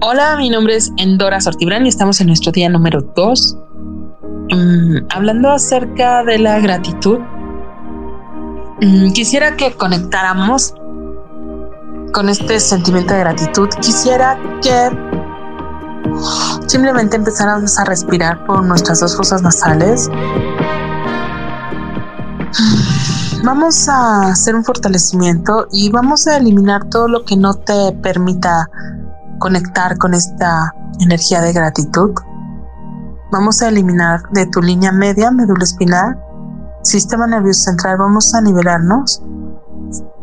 Hola, mi nombre es Endora Sortibrán y estamos en nuestro día número 2. Mm, hablando acerca de la gratitud, mm, quisiera que conectáramos con este sentimiento de gratitud. Quisiera que simplemente empezáramos a respirar por nuestras dos fosas nasales. Vamos a hacer un fortalecimiento y vamos a eliminar todo lo que no te permita conectar con esta energía de gratitud. Vamos a eliminar de tu línea media, médula espinal, sistema nervioso central, vamos a nivelarnos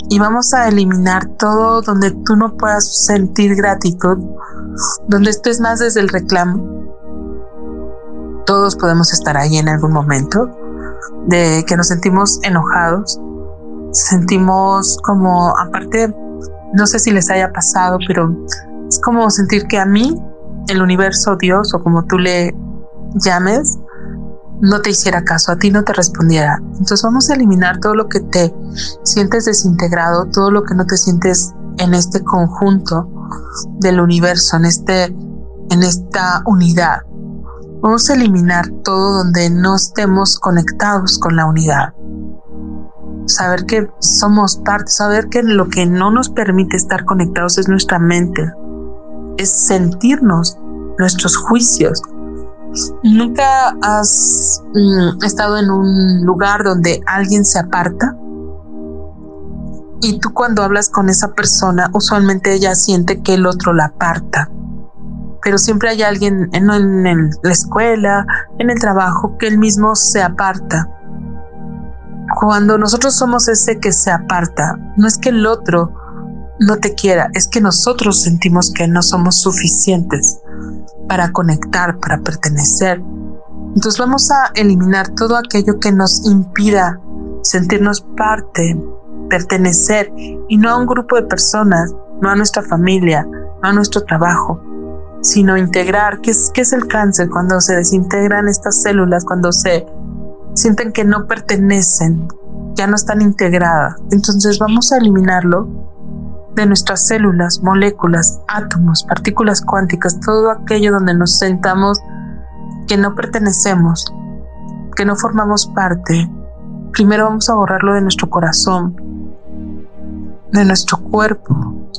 y vamos a eliminar todo donde tú no puedas sentir gratitud, donde estés más desde el reclamo. Todos podemos estar ahí en algún momento de que nos sentimos enojados, sentimos como, aparte, no sé si les haya pasado, pero es como sentir que a mí, el universo, Dios o como tú le llames, no te hiciera caso, a ti no te respondiera. Entonces vamos a eliminar todo lo que te sientes desintegrado, todo lo que no te sientes en este conjunto del universo, en este en esta unidad. Vamos a eliminar todo donde no estemos conectados con la unidad. Saber que somos parte, saber que lo que no nos permite estar conectados es nuestra mente, es sentirnos nuestros juicios. ¿Nunca has mm, estado en un lugar donde alguien se aparta? Y tú cuando hablas con esa persona, usualmente ella siente que el otro la aparta. Pero siempre hay alguien en, la escuela, en el trabajo, que él mismo se aparta. Cuando nosotros somos ese que se aparta, no es que el otro no te quiera, es que nosotros sentimos que no somos suficientes para conectar, para pertenecer. Entonces vamos a eliminar todo aquello que nos impida sentirnos parte, pertenecer, y no a un grupo de personas, no a nuestra familia, no a nuestro trabajo, sino integrar. ¿Qué es, qué es el cáncer? Cuando se desintegran estas células, cuando se sienten que no pertenecen, ya no están integradas. Entonces vamos a eliminarlo de nuestras células, moléculas, átomos, partículas cuánticas, todo aquello donde nos sentamos que no pertenecemos, que no formamos parte. Primero vamos a borrarlo de nuestro corazón, de nuestro cuerpo,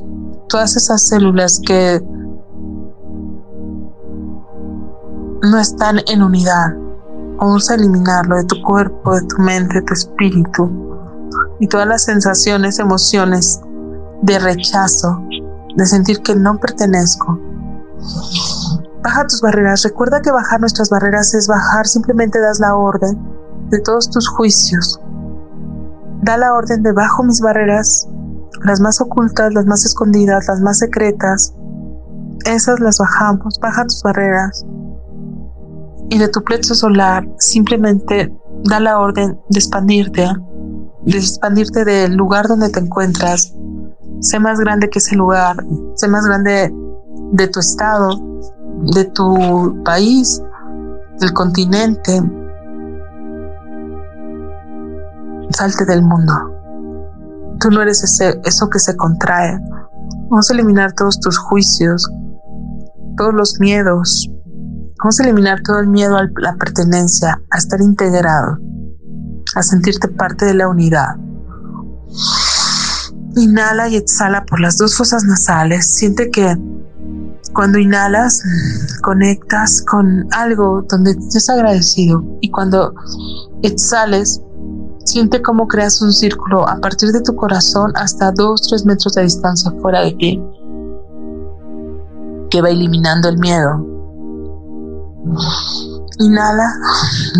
todas esas células que no están en unidad. Vamos a eliminarlo de tu cuerpo, de tu mente, de tu espíritu y todas las sensaciones, emociones de rechazo, de sentir que no pertenezco. Baja tus barreras. Recuerda que bajar nuestras barreras es bajar, simplemente das la orden de todos tus juicios. Da la orden de bajo mis barreras, las más ocultas, las más escondidas, las más secretas. Esas las bajamos. Baja tus barreras. Y de tu plexo solar, simplemente da la orden de expandirte, de expandirte del lugar donde te encuentras, sé más grande que ese lugar, sé más grande de tu estado, de tu país, del continente. Salte del mundo. Tú no eres ese, eso que se contrae. Vamos a eliminar todos tus juicios, todos los miedos. Vamos a eliminar todo el miedo a la pertenencia, a estar integrado, a sentirte parte de la unidad. Inhala y exhala por las dos fosas nasales. Siente que cuando inhalas conectas con algo donde estés agradecido y cuando exhales siente cómo creas un círculo a partir de tu corazón hasta 2-3 metros de distancia fuera de ti que va eliminando el miedo. Inhala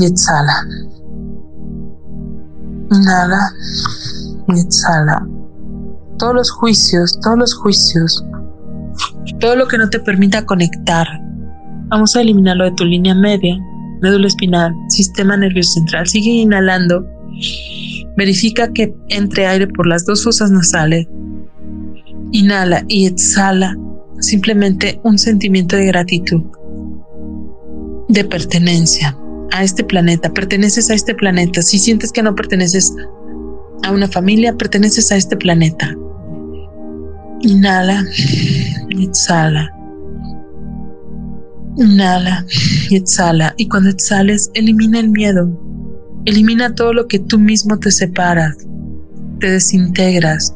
y exhala. Inhala y exhala todos los juicios, todos los juicios, todo lo que no te permita conectar. Vamos a eliminarlo de tu línea media, médula espinal, sistema nervioso central. Sigue inhalando. Verifica que entre aire por las dos fosas nasales. Inhala y exhala simplemente un sentimiento de gratitud, de pertenencia a este planeta. Perteneces a este planeta. Si sientes que no perteneces a una familia, perteneces a este planeta Inhala y exhala. Inhala y exhala. Y cuando exhales, elimina el miedo. Elimina todo lo que tú mismo te separas, te desintegras.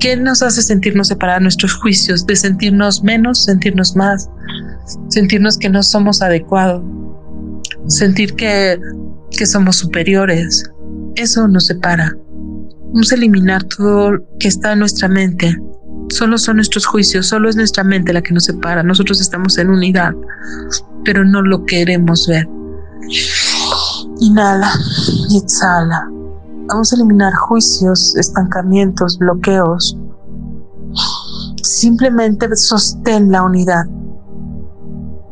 ¿Qué nos hace sentirnos separados nuestros juicios? De sentirnos menos, sentirnos más, sentirnos que no somos adecuados, sentir que, que somos superiores. Eso nos separa. Vamos a eliminar todo que está en nuestra mente. Solo son nuestros juicios, solo es nuestra mente la que nos separa. Nosotros estamos en unidad, pero no lo queremos ver. Inhala y exhala. Vamos a eliminar juicios, estancamientos, bloqueos. Simplemente sostén la unidad.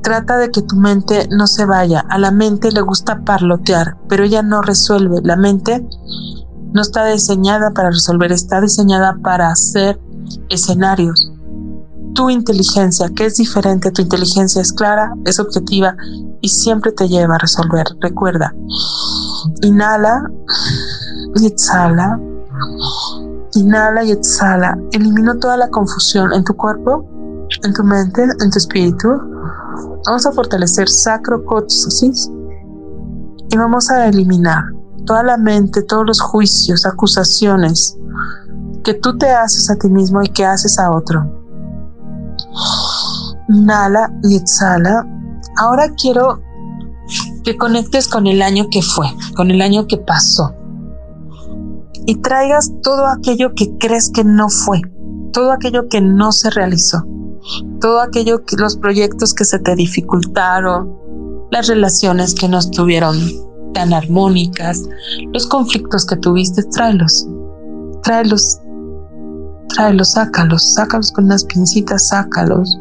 Trata de que tu mente no se vaya. A la mente le gusta parlotear, pero ella no resuelve. La mente no está diseñada para resolver, está diseñada para hacer escenarios. Tu inteligencia, que es diferente, tu inteligencia es clara, es objetiva y siempre te lleva a resolver. Recuerda, inhala y exhala. Inhala y exhala. Elimino toda la confusión en tu cuerpo, en tu mente, en tu espíritu. Vamos a fortalecer sacro coxis y vamos a eliminar toda la mente, todos los juicios, acusaciones que tú te haces a ti mismo y que haces a otro. Inhala y exhala. Ahora quiero que conectes con el año que fue, con el año que pasó. Y traigas todo aquello que crees que no fue, todo aquello que no se realizó, todo aquello que los proyectos que se te dificultaron, las relaciones que no estuvieron tan armónicas, los conflictos que tuviste, tráelos, tráelos, tráelos, sácalos, sácalos con unas pincitas, sácalos.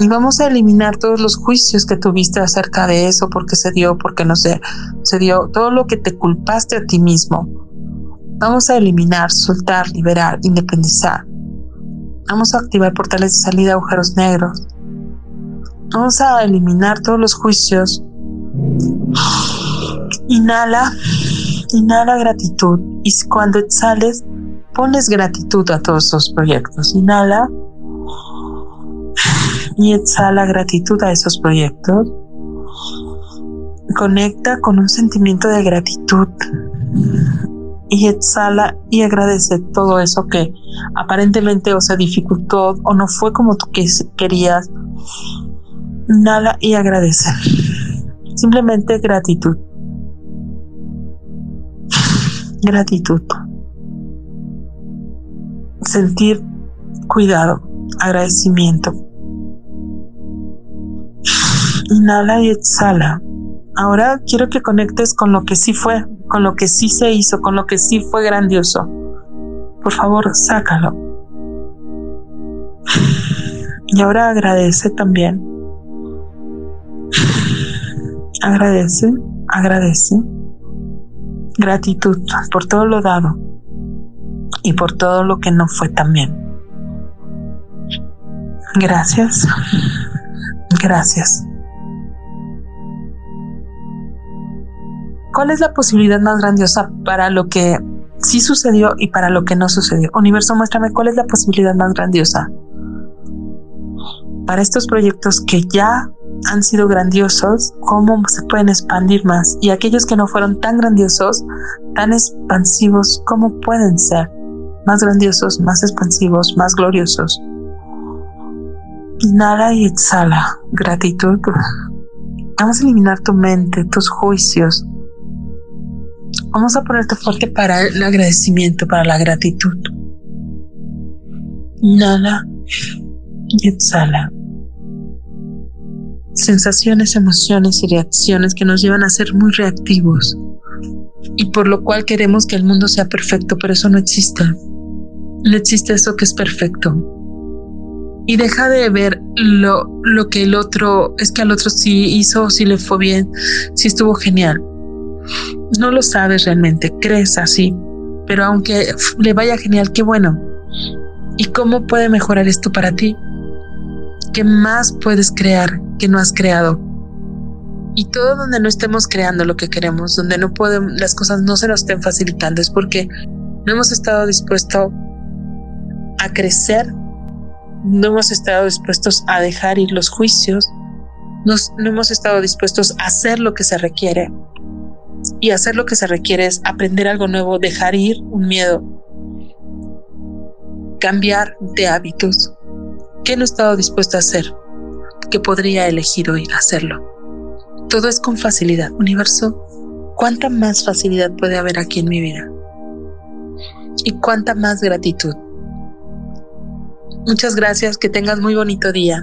Y vamos a eliminar todos los juicios que tuviste acerca de eso, porque se dio, porque no se, se dio, todo lo que te culpaste a ti mismo. Vamos a eliminar, soltar, liberar, independizar. Vamos a activar portales de salida, agujeros negros. Vamos a eliminar todos los juicios Inhala, inhala gratitud y cuando exhales pones gratitud a todos esos proyectos. Inhala y exhala gratitud a esos proyectos. Conecta con un sentimiento de gratitud y exhala y agradece todo eso que aparentemente o se dificultó o no fue como tú querías. Inhala y agradece. Simplemente gratitud. Gratitud. Sentir cuidado, agradecimiento. Inhala y exhala. Ahora quiero que conectes con lo que sí fue, con lo que sí se hizo, con lo que sí fue grandioso. Por favor, sácalo. Y ahora agradece también. Agradece, agradece gratitud por todo lo dado y por todo lo que no fue también. Gracias, gracias. ¿Cuál es la posibilidad más grandiosa para lo que sí sucedió y para lo que no sucedió? Universo, muéstrame cuál es la posibilidad más grandiosa para estos proyectos que ya han sido grandiosos, cómo se pueden expandir más. Y aquellos que no fueron tan grandiosos, tan expansivos, cómo pueden ser más grandiosos, más expansivos, más gloriosos. Inhala y exhala. Gratitud. Vamos a eliminar tu mente, tus juicios. Vamos a ponerte fuerte para el agradecimiento, para la gratitud. Inhala y exhala sensaciones, emociones y reacciones que nos llevan a ser muy reactivos y por lo cual queremos que el mundo sea perfecto, pero eso no existe. No existe eso que es perfecto. Y deja de ver lo, lo que el otro, es que al otro sí hizo, sí le fue bien, sí estuvo genial. No lo sabes realmente, crees así, pero aunque le vaya genial, qué bueno. ¿Y cómo puede mejorar esto para ti? ¿Qué más puedes crear que no has creado? Y todo donde no estemos creando lo que queremos, donde no podemos, las cosas no se nos estén facilitando, es porque no hemos estado dispuestos a crecer, no hemos estado dispuestos a dejar ir los juicios, no hemos estado dispuestos a hacer lo que se requiere. Y hacer lo que se requiere es aprender algo nuevo, dejar ir un miedo, cambiar de hábitos. ¿Qué no he estado dispuesto a hacer? Que podría elegir hoy hacerlo. Todo es con facilidad. Universo, ¿cuánta más facilidad puede haber aquí en mi vida? Y cuánta más gratitud. Muchas gracias, que tengas muy bonito día.